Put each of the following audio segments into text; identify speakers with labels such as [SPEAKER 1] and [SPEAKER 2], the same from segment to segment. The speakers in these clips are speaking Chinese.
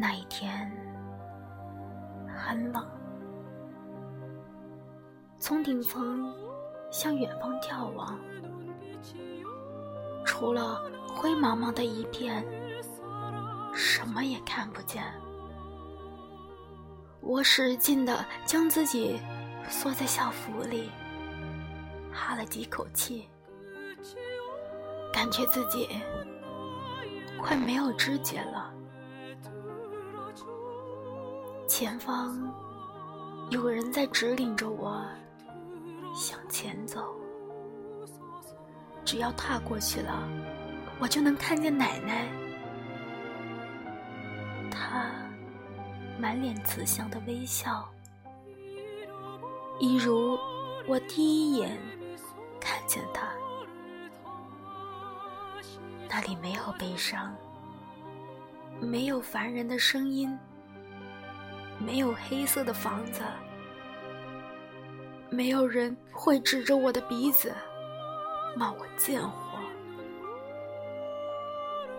[SPEAKER 1] 那一天很冷，从顶峰向远方眺望，除了灰茫茫的一片，什么也看不见。我使劲的将自己缩在校服里，哈了几口气，感觉自己快没有知觉了。前方有个人在指引着我向前走，只要踏过去了，我就能看见奶奶。她满脸慈祥的微笑，一如我第一眼看见她，那里没有悲伤，没有烦人的声音。没有黑色的房子，没有人会指着我的鼻子骂我贱货，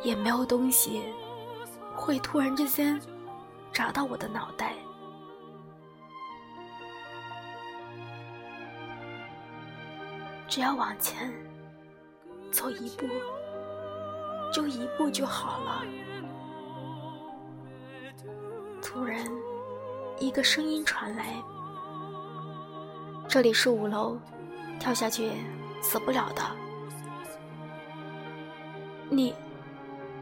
[SPEAKER 1] 也没有东西会突然之间砸到我的脑袋。只要往前走一步，就一步就好了。突然。一个声音传来：“这里是五楼，跳下去死不了的。”你，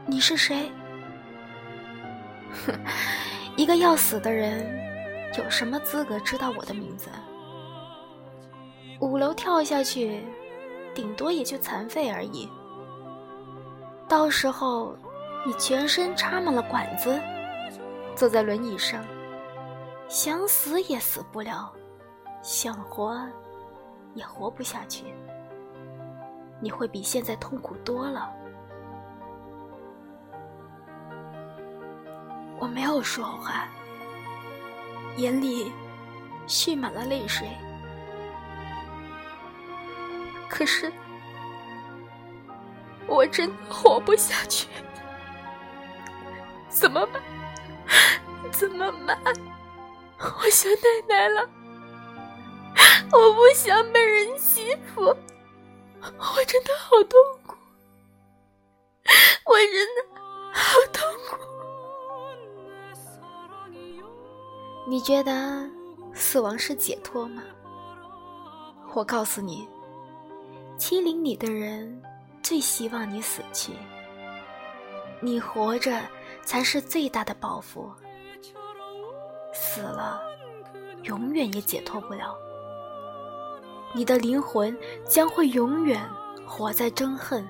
[SPEAKER 1] 你是谁？哼，一个要死的人，有什么资格知道我的名字？五楼跳下去，顶多也就残废而已。到时候，你全身插满了管子，坐在轮椅上。想死也死不了，想活也活不下去。你会比现在痛苦多了。我没有说话，眼里蓄满了泪水。可是，我真的活不下去，怎么办？怎么办？我想奶奶了，我不想被人欺负，我真的好痛苦，我真的好痛苦。你觉得死亡是解脱吗？我告诉你，欺凌你的人最希望你死去，你活着才是最大的报复。死了，永远也解脱不了。你的灵魂将会永远活在憎恨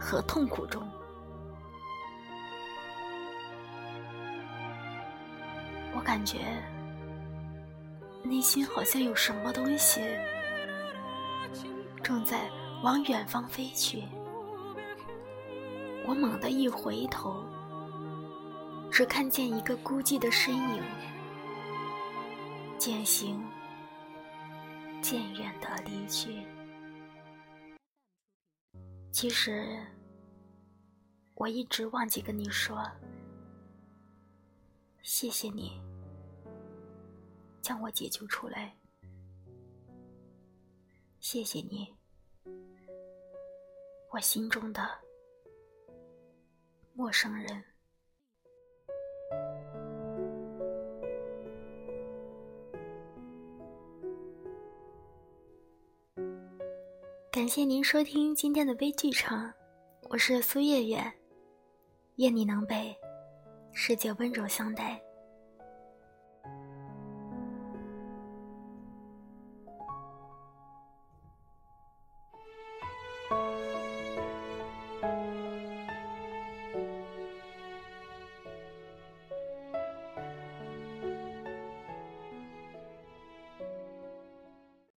[SPEAKER 1] 和痛苦中。我感觉内心好像有什么东西正在往远方飞去。我猛地一回头，只看见一个孤寂的身影。渐行渐远的离去。其实，我一直忘记跟你说，谢谢你将我解救出来，谢谢你，我心中的陌生人。感谢您收听今天的微剧场，我是苏月月，愿你能被世界温柔相待。